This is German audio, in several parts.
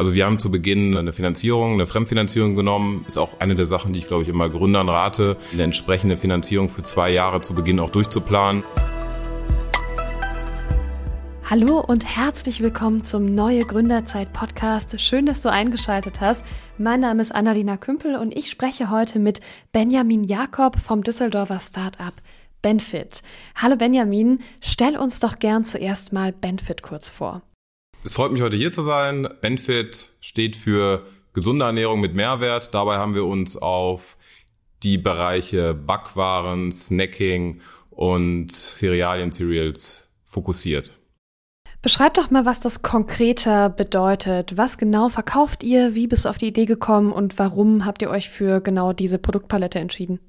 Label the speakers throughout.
Speaker 1: Also wir haben zu Beginn eine Finanzierung, eine Fremdfinanzierung genommen. Ist auch eine der Sachen, die ich glaube ich immer Gründern rate, eine entsprechende Finanzierung für zwei Jahre zu Beginn auch durchzuplanen.
Speaker 2: Hallo und herzlich willkommen zum Neue Gründerzeit Podcast. Schön, dass du eingeschaltet hast. Mein Name ist Annalena Kümpel und ich spreche heute mit Benjamin Jakob vom Düsseldorfer Startup Benfit. Hallo Benjamin, stell uns doch gern zuerst mal Benfit kurz vor.
Speaker 1: Es freut mich heute hier zu sein. Benfit steht für gesunde Ernährung mit Mehrwert. Dabei haben wir uns auf die Bereiche Backwaren, Snacking und Cerealien, Cereals fokussiert.
Speaker 2: Beschreib doch mal, was das konkreter bedeutet. Was genau verkauft ihr? Wie bist du auf die Idee gekommen und warum habt ihr euch für genau diese Produktpalette entschieden?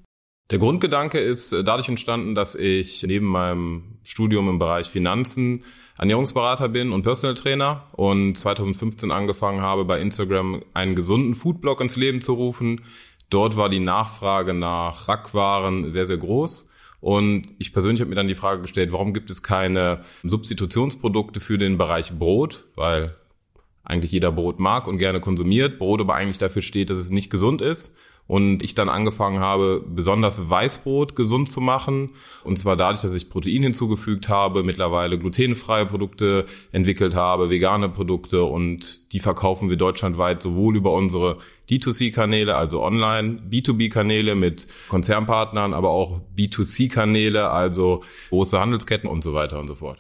Speaker 1: Der Grundgedanke ist dadurch entstanden, dass ich neben meinem Studium im Bereich Finanzen Ernährungsberater bin und Personal Trainer und 2015 angefangen habe, bei Instagram einen gesunden Foodblog ins Leben zu rufen. Dort war die Nachfrage nach Backwaren sehr, sehr groß. Und ich persönlich habe mir dann die Frage gestellt, warum gibt es keine Substitutionsprodukte für den Bereich Brot? Weil eigentlich jeder Brot mag und gerne konsumiert. Brot aber eigentlich dafür steht, dass es nicht gesund ist und ich dann angefangen habe, besonders Weißbrot gesund zu machen. Und zwar dadurch, dass ich Protein hinzugefügt habe, mittlerweile glutenfreie Produkte entwickelt habe, vegane Produkte und die verkaufen wir deutschlandweit sowohl über unsere D2C-Kanäle, also online, B2B-Kanäle mit Konzernpartnern, aber auch B2C-Kanäle, also große Handelsketten und so weiter und so fort.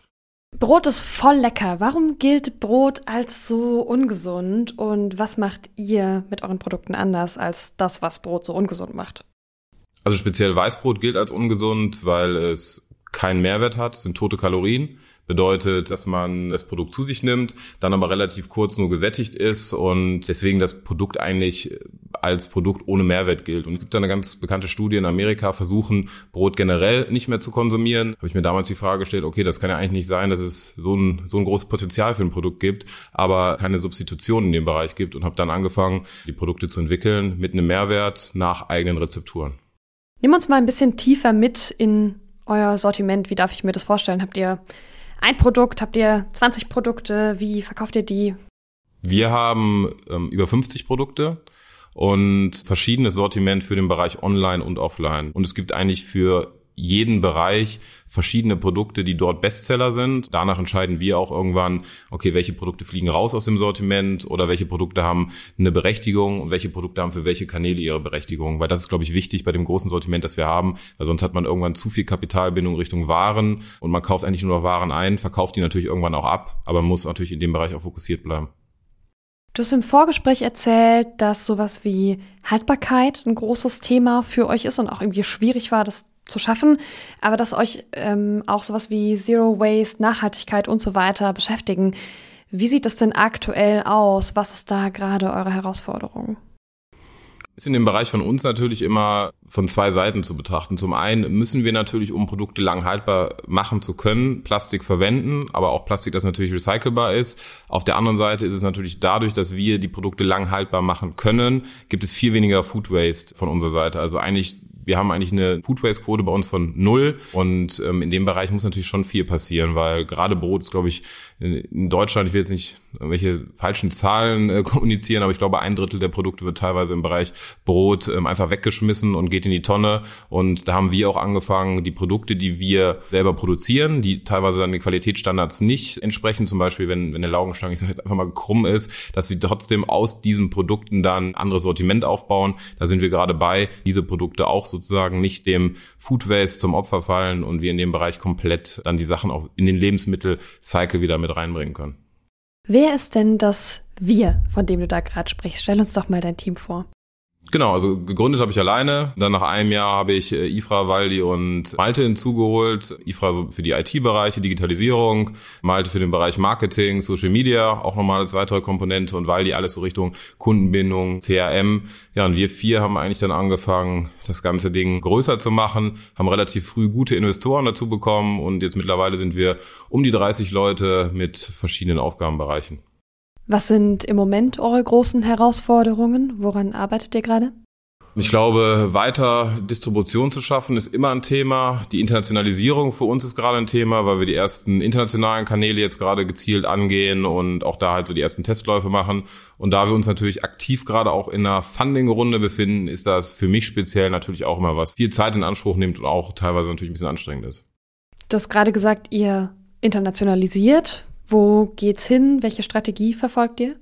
Speaker 2: Brot ist voll lecker. Warum gilt Brot als so ungesund? Und was macht ihr mit euren Produkten anders als das, was Brot so ungesund macht?
Speaker 1: Also speziell Weißbrot gilt als ungesund, weil es keinen Mehrwert hat, es sind tote Kalorien bedeutet, dass man das Produkt zu sich nimmt, dann aber relativ kurz nur gesättigt ist und deswegen das Produkt eigentlich als Produkt ohne Mehrwert gilt. Und es gibt da eine ganz bekannte Studie in Amerika, versuchen Brot generell nicht mehr zu konsumieren. Habe ich mir damals die Frage gestellt, okay, das kann ja eigentlich nicht sein, dass es so ein, so ein großes Potenzial für ein Produkt gibt, aber keine Substitution in dem Bereich gibt und habe dann angefangen, die Produkte zu entwickeln mit einem Mehrwert nach eigenen Rezepturen.
Speaker 2: Nimm uns mal ein bisschen tiefer mit in euer Sortiment. Wie darf ich mir das vorstellen? Habt ihr ein Produkt? Habt ihr 20 Produkte? Wie verkauft ihr die?
Speaker 1: Wir haben ähm, über 50 Produkte und verschiedenes Sortiment für den Bereich Online und Offline. Und es gibt eigentlich für jeden Bereich verschiedene Produkte, die dort Bestseller sind. Danach entscheiden wir auch irgendwann, okay, welche Produkte fliegen raus aus dem Sortiment oder welche Produkte haben eine Berechtigung und welche Produkte haben für welche Kanäle ihre Berechtigung. Weil das ist, glaube ich, wichtig bei dem großen Sortiment, das wir haben, weil sonst hat man irgendwann zu viel Kapitalbindung Richtung Waren und man kauft eigentlich nur noch Waren ein, verkauft die natürlich irgendwann auch ab, aber muss natürlich in dem Bereich auch fokussiert bleiben.
Speaker 2: Du hast im Vorgespräch erzählt, dass sowas wie Haltbarkeit ein großes Thema für euch ist und auch irgendwie schwierig war, das zu schaffen, aber dass euch ähm, auch sowas wie Zero Waste, Nachhaltigkeit und so weiter beschäftigen. Wie sieht das denn aktuell aus? Was ist da gerade eure Herausforderung?
Speaker 1: ist in dem Bereich von uns natürlich immer von zwei Seiten zu betrachten. Zum einen müssen wir natürlich, um Produkte lang haltbar machen zu können, Plastik verwenden, aber auch Plastik, das natürlich recycelbar ist. Auf der anderen Seite ist es natürlich dadurch, dass wir die Produkte lang haltbar machen können, gibt es viel weniger Food Waste von unserer Seite. Also eigentlich wir haben eigentlich eine Food Waste Quote bei uns von null und ähm, in dem Bereich muss natürlich schon viel passieren, weil gerade Brot ist, glaube ich, in Deutschland, ich will jetzt nicht irgendwelche falschen Zahlen äh, kommunizieren, aber ich glaube, ein Drittel der Produkte wird teilweise im Bereich Brot ähm, einfach weggeschmissen und geht in die Tonne. Und da haben wir auch angefangen, die Produkte, die wir selber produzieren, die teilweise dann den Qualitätsstandards nicht entsprechen, zum Beispiel, wenn, wenn der Laugenstange, ich sage jetzt einfach mal krumm ist, dass wir trotzdem aus diesen Produkten dann anderes Sortiment aufbauen. Da sind wir gerade bei, diese Produkte auch sozusagen nicht dem Food Waste zum Opfer fallen und wir in dem Bereich komplett dann die Sachen auch in den Lebensmittel-Cycle wieder mit reinbringen können.
Speaker 2: Wer ist denn das Wir, von dem du da gerade sprichst? Stell uns doch mal dein Team vor.
Speaker 1: Genau, also gegründet habe ich alleine. Dann nach einem Jahr habe ich äh, Ifra, Waldi und Malte hinzugeholt. Ifra für die IT-Bereiche, Digitalisierung, Malte für den Bereich Marketing, Social Media, auch nochmal als weitere Komponente und Waldi alles so Richtung Kundenbindung, CRM. Ja, und wir vier haben eigentlich dann angefangen, das ganze Ding größer zu machen, haben relativ früh gute Investoren dazu bekommen und jetzt mittlerweile sind wir um die 30 Leute mit verschiedenen Aufgabenbereichen.
Speaker 2: Was sind im Moment eure großen Herausforderungen? Woran arbeitet ihr gerade?
Speaker 1: Ich glaube, weiter Distribution zu schaffen ist immer ein Thema. Die Internationalisierung für uns ist gerade ein Thema, weil wir die ersten internationalen Kanäle jetzt gerade gezielt angehen und auch da halt so die ersten Testläufe machen. Und da wir uns natürlich aktiv gerade auch in einer Funding-Runde befinden, ist das für mich speziell natürlich auch immer was viel Zeit in Anspruch nimmt und auch teilweise natürlich ein bisschen anstrengend ist.
Speaker 2: Du hast gerade gesagt, ihr internationalisiert. Wo geht's hin? Welche Strategie verfolgt ihr?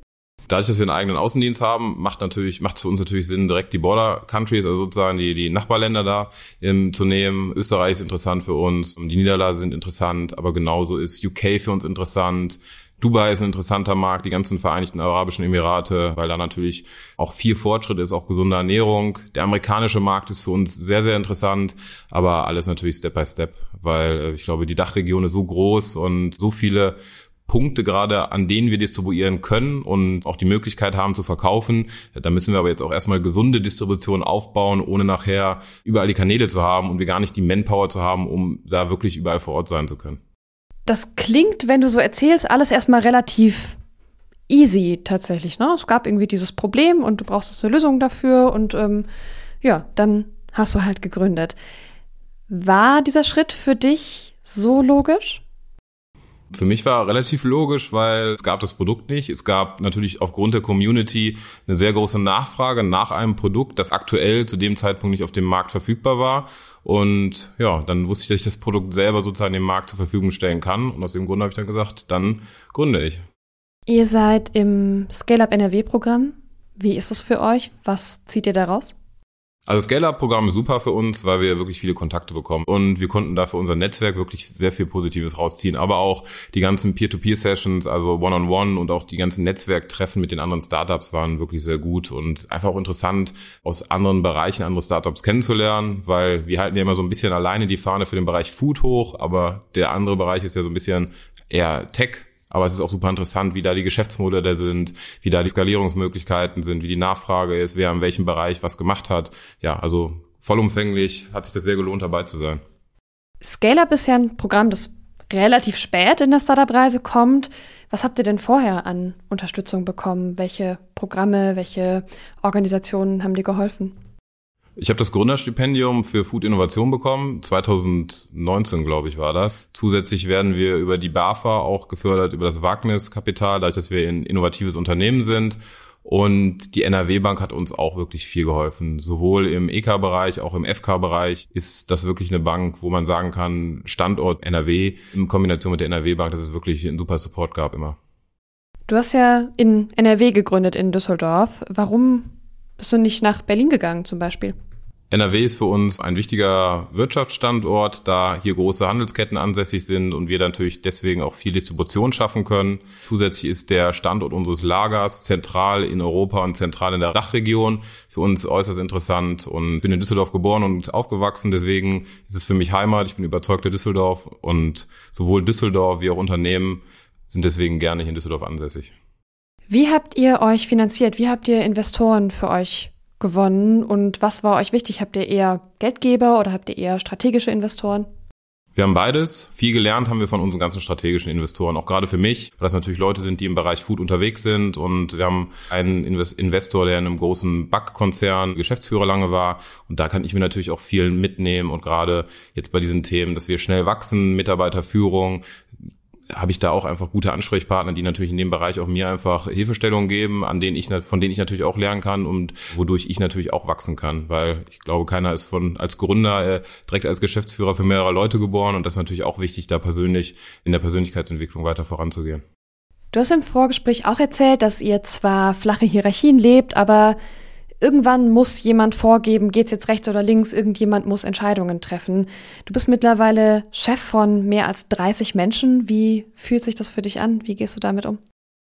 Speaker 1: Dadurch, dass wir einen eigenen Außendienst haben, macht natürlich, macht für uns natürlich Sinn, direkt die Border Countries, also sozusagen die, die Nachbarländer da ähm, zu nehmen. Österreich ist interessant für uns, die Niederlande sind interessant, aber genauso ist UK für uns interessant. Dubai ist ein interessanter Markt, die ganzen Vereinigten Arabischen Emirate, weil da natürlich auch viel Fortschritt ist, auch gesunde Ernährung. Der amerikanische Markt ist für uns sehr, sehr interessant, aber alles natürlich Step by Step, weil äh, ich glaube, die Dachregion ist so groß und so viele Punkte gerade, an denen wir distribuieren können und auch die Möglichkeit haben zu verkaufen. Da müssen wir aber jetzt auch erstmal gesunde Distribution aufbauen, ohne nachher überall die Kanäle zu haben und wir gar nicht die Manpower zu haben, um da wirklich überall vor Ort sein zu können.
Speaker 2: Das klingt, wenn du so erzählst, alles erstmal relativ easy tatsächlich. Ne? Es gab irgendwie dieses Problem und du brauchst eine Lösung dafür und ähm, ja, dann hast du halt gegründet. War dieser Schritt für dich so logisch?
Speaker 1: Für mich war relativ logisch, weil es gab das Produkt nicht. Es gab natürlich aufgrund der Community eine sehr große Nachfrage nach einem Produkt, das aktuell zu dem Zeitpunkt nicht auf dem Markt verfügbar war. Und ja, dann wusste ich, dass ich das Produkt selber sozusagen dem Markt zur Verfügung stellen kann. Und aus dem Grund habe ich dann gesagt, dann gründe ich.
Speaker 2: Ihr seid im Scale-Up NRW-Programm. Wie ist es für euch? Was zieht ihr daraus?
Speaker 1: Also Scale-Up-Programm ist super für uns, weil wir wirklich viele Kontakte bekommen und wir konnten da für unser Netzwerk wirklich sehr viel Positives rausziehen. Aber auch die ganzen Peer-to-Peer-Sessions, also One-on-One -on -One und auch die ganzen Netzwerktreffen mit den anderen Startups waren wirklich sehr gut und einfach auch interessant, aus anderen Bereichen andere Startups kennenzulernen, weil wir halten ja immer so ein bisschen alleine die Fahne für den Bereich Food hoch, aber der andere Bereich ist ja so ein bisschen eher Tech aber es ist auch super interessant, wie da die Geschäftsmodelle sind, wie da die Skalierungsmöglichkeiten sind, wie die Nachfrage ist, wer in welchem Bereich was gemacht hat. Ja, also vollumfänglich hat sich das sehr gelohnt, dabei zu sein.
Speaker 2: Scale-Up ist ja ein Programm, das relativ spät in der Startup-Reise kommt. Was habt ihr denn vorher an Unterstützung bekommen? Welche Programme, welche Organisationen haben dir geholfen?
Speaker 1: Ich habe das Gründerstipendium für Food Innovation bekommen. 2019, glaube ich, war das. Zusätzlich werden wir über die BAFA auch gefördert, über das Wagniskapital, dadurch, dass wir ein innovatives Unternehmen sind. Und die NRW Bank hat uns auch wirklich viel geholfen. Sowohl im EK-Bereich, auch im FK-Bereich ist das wirklich eine Bank, wo man sagen kann, Standort NRW in Kombination mit der NRW Bank, dass es wirklich einen super Support gab immer.
Speaker 2: Du hast ja in NRW gegründet, in Düsseldorf. Warum bist du nicht nach Berlin gegangen zum Beispiel?
Speaker 1: NRW ist für uns ein wichtiger Wirtschaftsstandort, da hier große Handelsketten ansässig sind und wir natürlich deswegen auch viel Distribution schaffen können. Zusätzlich ist der Standort unseres Lagers zentral in Europa und zentral in der Dachregion für uns äußerst interessant und bin in Düsseldorf geboren und aufgewachsen. Deswegen ist es für mich Heimat. Ich bin überzeugter Düsseldorf und sowohl Düsseldorf wie auch Unternehmen sind deswegen gerne hier in Düsseldorf ansässig.
Speaker 2: Wie habt ihr euch finanziert? Wie habt ihr Investoren für euch gewonnen und was war euch wichtig? Habt ihr eher Geldgeber oder habt ihr eher strategische Investoren?
Speaker 1: Wir haben beides. Viel gelernt haben wir von unseren ganzen strategischen Investoren. Auch gerade für mich, weil das natürlich Leute sind, die im Bereich Food unterwegs sind. Und wir haben einen Investor, der in einem großen Backkonzern Geschäftsführer lange war. Und da kann ich mir natürlich auch viel mitnehmen. Und gerade jetzt bei diesen Themen, dass wir schnell wachsen, Mitarbeiterführung, habe ich da auch einfach gute Ansprechpartner, die natürlich in dem Bereich auch mir einfach Hilfestellungen geben, an denen ich, von denen ich natürlich auch lernen kann und wodurch ich natürlich auch wachsen kann, weil ich glaube, keiner ist von, als Gründer äh, direkt als Geschäftsführer für mehrere Leute geboren und das ist natürlich auch wichtig, da persönlich in der Persönlichkeitsentwicklung weiter voranzugehen.
Speaker 2: Du hast im Vorgespräch auch erzählt, dass ihr zwar flache Hierarchien lebt, aber irgendwann muss jemand vorgeben, geht's jetzt rechts oder links, irgendjemand muss Entscheidungen treffen. Du bist mittlerweile Chef von mehr als 30 Menschen. Wie fühlt sich das für dich an? Wie gehst du damit um?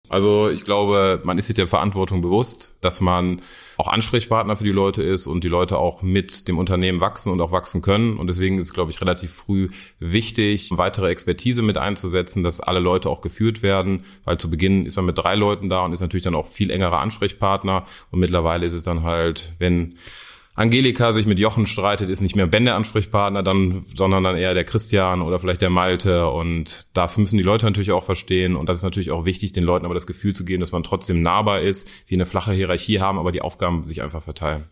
Speaker 1: Also ich glaube, man ist sich der Verantwortung bewusst, dass man auch Ansprechpartner für die Leute ist und die Leute auch mit dem Unternehmen wachsen und auch wachsen können. Und deswegen ist, glaube ich, relativ früh wichtig, weitere Expertise mit einzusetzen, dass alle Leute auch geführt werden, weil zu Beginn ist man mit drei Leuten da und ist natürlich dann auch viel engerer Ansprechpartner. Und mittlerweile ist es dann halt, wenn Angelika sich mit Jochen streitet, ist nicht mehr Ben der Ansprechpartner, dann, sondern dann eher der Christian oder vielleicht der Malte. Und das müssen die Leute natürlich auch verstehen. Und das ist natürlich auch wichtig, den Leuten aber das Gefühl zu geben, dass man trotzdem nahbar ist, wie eine flache Hierarchie haben, aber die Aufgaben sich einfach verteilen.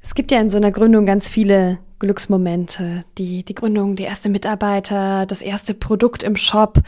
Speaker 2: Es gibt ja in so einer Gründung ganz viele Glücksmomente. Die, die Gründung, die erste Mitarbeiter, das erste Produkt im Shop.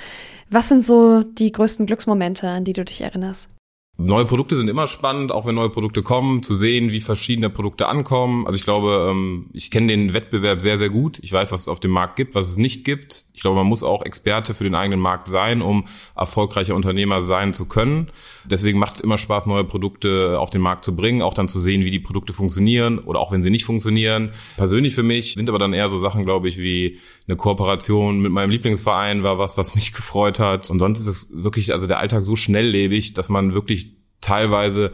Speaker 2: Was sind so die größten Glücksmomente, an die du dich erinnerst?
Speaker 1: Neue Produkte sind immer spannend, auch wenn neue Produkte kommen, zu sehen, wie verschiedene Produkte ankommen. Also ich glaube, ähm, ich kenne den Wettbewerb sehr, sehr gut. Ich weiß, was es auf dem Markt gibt, was es nicht gibt. Ich glaube, man muss auch Experte für den eigenen Markt sein, um erfolgreicher Unternehmer sein zu können. Deswegen macht es immer Spaß, neue Produkte auf den Markt zu bringen, auch dann zu sehen, wie die Produkte funktionieren oder auch wenn sie nicht funktionieren. Persönlich für mich sind aber dann eher so Sachen, glaube ich, wie eine Kooperation mit meinem Lieblingsverein war was, was mich gefreut hat. Und sonst ist es wirklich, also der Alltag so schnelllebig, dass man wirklich teilweise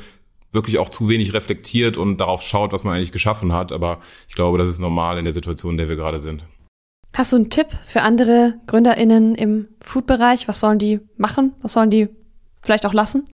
Speaker 1: wirklich auch zu wenig reflektiert und darauf schaut, was man eigentlich geschaffen hat. Aber ich glaube, das ist normal in der Situation, in der wir gerade sind.
Speaker 2: Hast du einen Tipp für andere GründerInnen im Food-Bereich? Was sollen die machen? Was sollen die vielleicht auch lassen?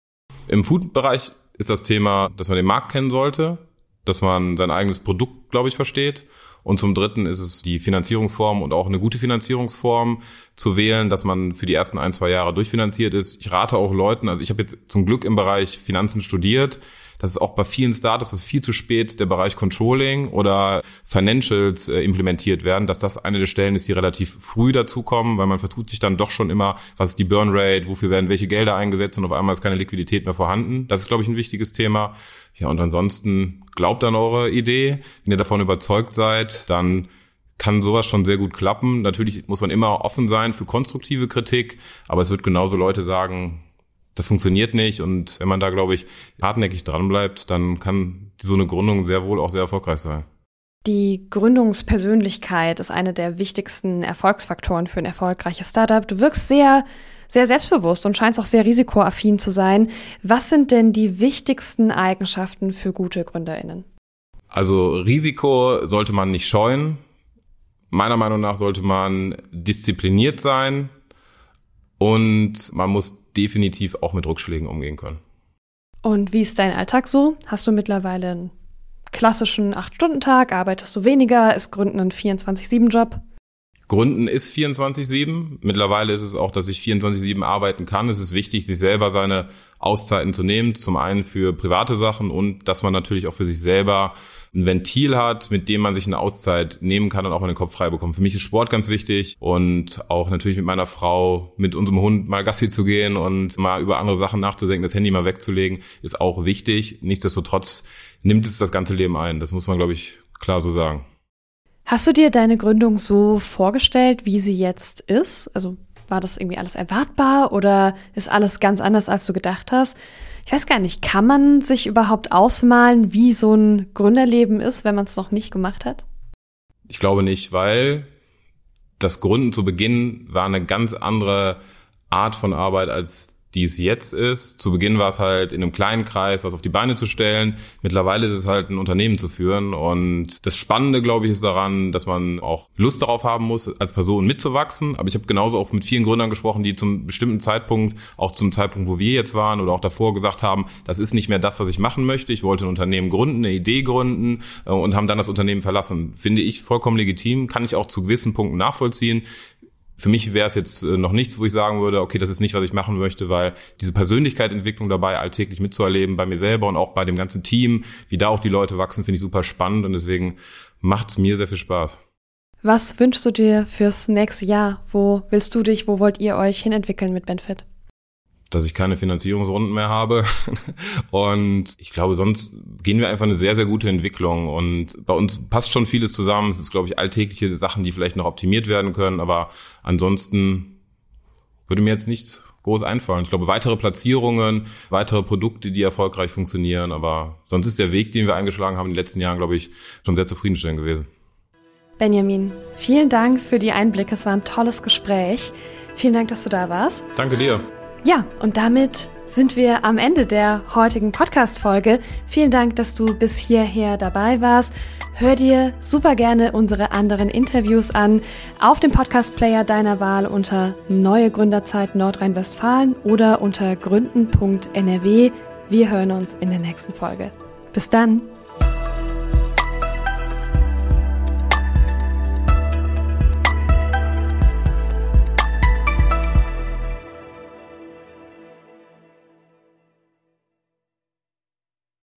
Speaker 1: Im Food-Bereich ist das Thema, dass man den Markt kennen sollte, dass man sein eigenes Produkt, glaube ich, versteht und zum Dritten ist es die Finanzierungsform und auch eine gute Finanzierungsform zu wählen, dass man für die ersten ein, zwei Jahre durchfinanziert ist. Ich rate auch Leuten, also ich habe jetzt zum Glück im Bereich Finanzen studiert, das ist auch bei vielen Startups, dass viel zu spät der Bereich Controlling oder Financials äh, implementiert werden, dass das eine der Stellen ist, die relativ früh dazukommen, weil man vertut sich dann doch schon immer, was ist die Burn Rate, wofür werden welche Gelder eingesetzt und auf einmal ist keine Liquidität mehr vorhanden. Das ist, glaube ich, ein wichtiges Thema. Ja, und ansonsten glaubt an eure Idee. Wenn ihr davon überzeugt seid, dann kann sowas schon sehr gut klappen. Natürlich muss man immer offen sein für konstruktive Kritik, aber es wird genauso Leute sagen, das funktioniert nicht. Und wenn man da, glaube ich, hartnäckig dranbleibt, dann kann so eine Gründung sehr wohl auch sehr erfolgreich sein.
Speaker 2: Die Gründungspersönlichkeit ist eine der wichtigsten Erfolgsfaktoren für ein erfolgreiches Startup. Du wirkst sehr, sehr selbstbewusst und scheinst auch sehr risikoaffin zu sein. Was sind denn die wichtigsten Eigenschaften für gute GründerInnen?
Speaker 1: Also Risiko sollte man nicht scheuen. Meiner Meinung nach sollte man diszipliniert sein und man muss definitiv auch mit Rückschlägen umgehen können.
Speaker 2: Und wie ist dein Alltag so? Hast du mittlerweile einen klassischen 8-Stunden-Tag? Arbeitest du weniger? Ist Gründen ein 24-7-Job?
Speaker 1: Gründen ist 24-7. Mittlerweile ist es auch, dass ich 24-7 arbeiten kann. Es ist wichtig, sich selber seine Auszeiten zu nehmen. Zum einen für private Sachen und dass man natürlich auch für sich selber ein Ventil hat, mit dem man sich eine Auszeit nehmen kann und auch mal den Kopf frei bekommt. Für mich ist Sport ganz wichtig und auch natürlich mit meiner Frau, mit unserem Hund mal Gassi zu gehen und mal über andere Sachen nachzudenken, das Handy mal wegzulegen, ist auch wichtig. Nichtsdestotrotz nimmt es das ganze Leben ein. Das muss man, glaube ich, klar so sagen.
Speaker 2: Hast du dir deine Gründung so vorgestellt, wie sie jetzt ist? Also war das irgendwie alles erwartbar oder ist alles ganz anders, als du gedacht hast? Ich weiß gar nicht, kann man sich überhaupt ausmalen, wie so ein Gründerleben ist, wenn man es noch nicht gemacht hat?
Speaker 1: Ich glaube nicht, weil das Gründen zu Beginn war eine ganz andere Art von Arbeit als die es jetzt ist. Zu Beginn war es halt in einem kleinen Kreis, was auf die Beine zu stellen. Mittlerweile ist es halt ein Unternehmen zu führen. Und das Spannende, glaube ich, ist daran, dass man auch Lust darauf haben muss, als Person mitzuwachsen. Aber ich habe genauso auch mit vielen Gründern gesprochen, die zum bestimmten Zeitpunkt, auch zum Zeitpunkt, wo wir jetzt waren oder auch davor gesagt haben, das ist nicht mehr das, was ich machen möchte. Ich wollte ein Unternehmen gründen, eine Idee gründen äh, und haben dann das Unternehmen verlassen. Finde ich vollkommen legitim, kann ich auch zu gewissen Punkten nachvollziehen für mich wäre es jetzt äh, noch nichts, wo ich sagen würde, okay, das ist nicht, was ich machen möchte, weil diese Persönlichkeitsentwicklung dabei alltäglich mitzuerleben, bei mir selber und auch bei dem ganzen Team, wie da auch die Leute wachsen, finde ich super spannend und deswegen macht es mir sehr viel Spaß.
Speaker 2: Was wünschst du dir fürs nächste Jahr? Wo willst du dich, wo wollt ihr euch hinentwickeln mit Benfit?
Speaker 1: Dass ich keine Finanzierungsrunden mehr habe. Und ich glaube, sonst gehen wir einfach eine sehr, sehr gute Entwicklung. Und bei uns passt schon vieles zusammen. Es ist, glaube ich, alltägliche Sachen, die vielleicht noch optimiert werden können. Aber ansonsten würde mir jetzt nichts groß einfallen. Ich glaube, weitere Platzierungen, weitere Produkte, die erfolgreich funktionieren. Aber sonst ist der Weg, den wir eingeschlagen haben in den letzten Jahren, glaube ich, schon sehr zufriedenstellend gewesen.
Speaker 2: Benjamin, vielen Dank für die Einblicke. Es war ein tolles Gespräch. Vielen Dank, dass du da warst.
Speaker 1: Danke dir.
Speaker 2: Ja, und damit sind wir am Ende der heutigen Podcast-Folge. Vielen Dank, dass du bis hierher dabei warst. Hör dir super gerne unsere anderen Interviews an auf dem Podcast-Player deiner Wahl unter Neue Gründerzeit Nordrhein-Westfalen oder unter gründen.nrw. Wir hören uns in der nächsten Folge. Bis dann!